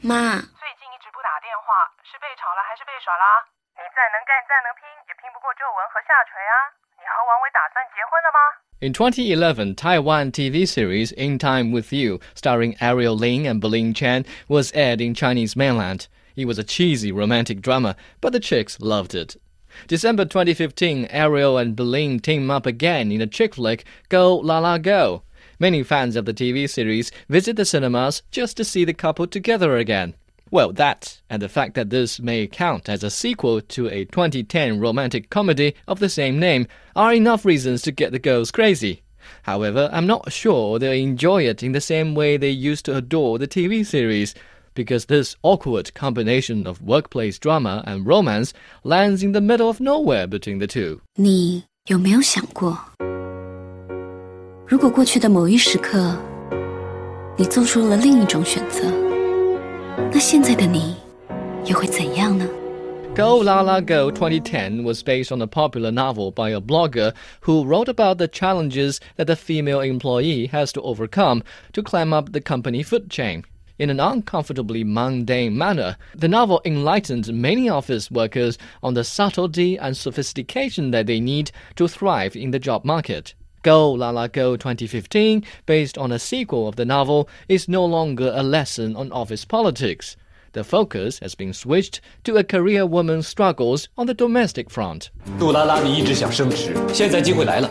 妈，最近一直不打电话，是被炒了还是被耍啦？你再能干再能拼，也拼不过皱纹和下垂啊！你和王伟打算结婚了吗？In 2011, Taiwan TV series In Time with You, starring Ariel Lin and Bolin Chen, was aired in Chinese mainland. It was a cheesy romantic drama, but the chicks loved it. December 2015, Ariel and Beling team up again in a chick flick, Go La La Go. Many fans of the TV series visit the cinemas just to see the couple together again. Well, that and the fact that this may count as a sequel to a 2010 romantic comedy of the same name are enough reasons to get the girls crazy. However, I'm not sure they'll enjoy it in the same way they used to adore the TV series, because this awkward combination of workplace drama and romance lands in the middle of nowhere between the two. 你有没有想过， 如果过去的某一时刻，你做出了另一种选择，那现在的你又会怎样呢？ Go La La Go 2010 was based on a popular novel by a blogger who wrote about the challenges that the female employee has to overcome to climb up the company food chain. In an uncomfortably mundane manner, the novel enlightened many office workers on the subtlety and sophistication that they need to thrive in the job market. Go La La Go 2015, based on a sequel of the novel, is no longer a lesson on office politics. The focus has been switched to a career woman's struggles on the domestic front. 杜拉拉，你一直想升职，现在机会来了。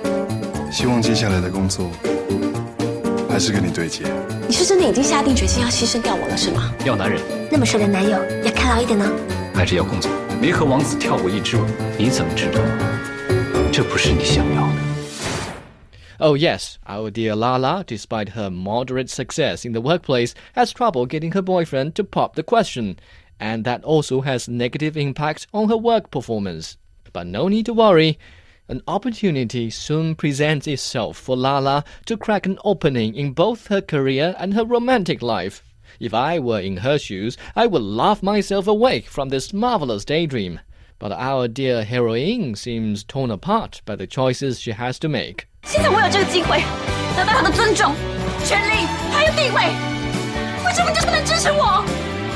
希望接下来的工作还是跟你对接。你是真的已经下定决心要牺牲掉我了，是吗？要男人那么帅的男友，要看牢一点呢。还是要工作？没和王子跳过一支舞，你怎么知道这不是你想要的？ Oh, yes, our dear Lala, despite her moderate success in the workplace, has trouble getting her boyfriend to pop the question, and that also has negative impact on her work performance. But no need to worry. An opportunity soon presents itself for Lala to crack an opening in both her career and her romantic life. If I were in her shoes, I would laugh myself awake from this marvelous daydream. But our dear heroine seems torn apart by the choices she has to make. 现在我有这个机会，得到他的尊重、权利还有地位，为什么你就不能支持我？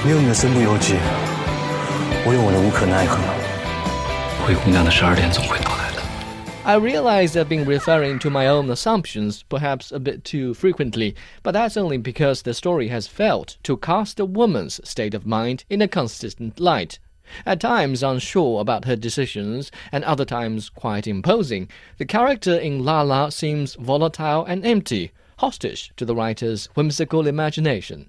你有你的身不由己，我有我的无可奈何。灰姑娘的十二点总会到来的。 I realize I've been referring to my own assumptions perhaps a bit too frequently, but that's only because the story has failed to cast a woman's state of mind in a consistent light. At times unsure about her decisions, and other times quite imposing, the character in Lala seems volatile and empty, hostage to the writer's whimsical imagination.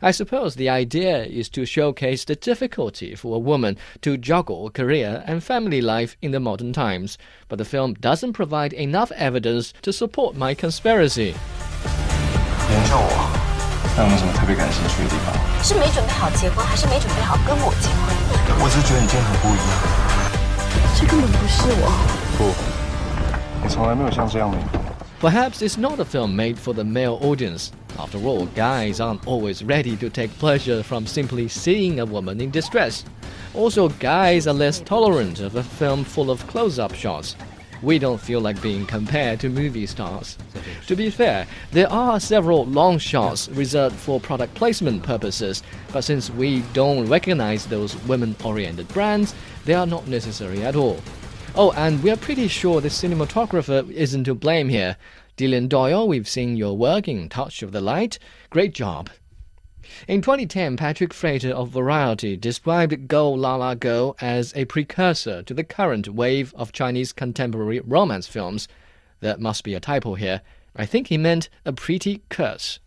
I suppose the idea is to showcase the difficulty for a woman to juggle career and family life in the modern times, but the film doesn't provide enough evidence to support my conspiracy. 研究我，那有没有什么特别感兴趣的地方？是没准备好结婚，还是没准备好跟我结婚？ 我只是觉得你今天很不一样。这根本不是我。不，你从来没有像这样美过。 Perhaps it's not a film made for the male audience. After all, guys aren't always ready to take pleasure from simply seeing a woman in distress. Also, guys are less tolerant of a film full of close up shots. We don't feel like being compared to movie stars. To be fair, there are several long shots reserved for product placement purposes, but since we don't recognize those women oriented brands, they are not necessary at all. Oh, and we're pretty sure the cinematographer isn't to blame here. Dylan Doyle, we've seen your work in Touch of the Light. Great job. In 2010, Patrick Frater of Variety described Go La La Go as a precursor to the current wave of Chinese contemporary romance films. There must be a typo here. I think he meant a pretty curse.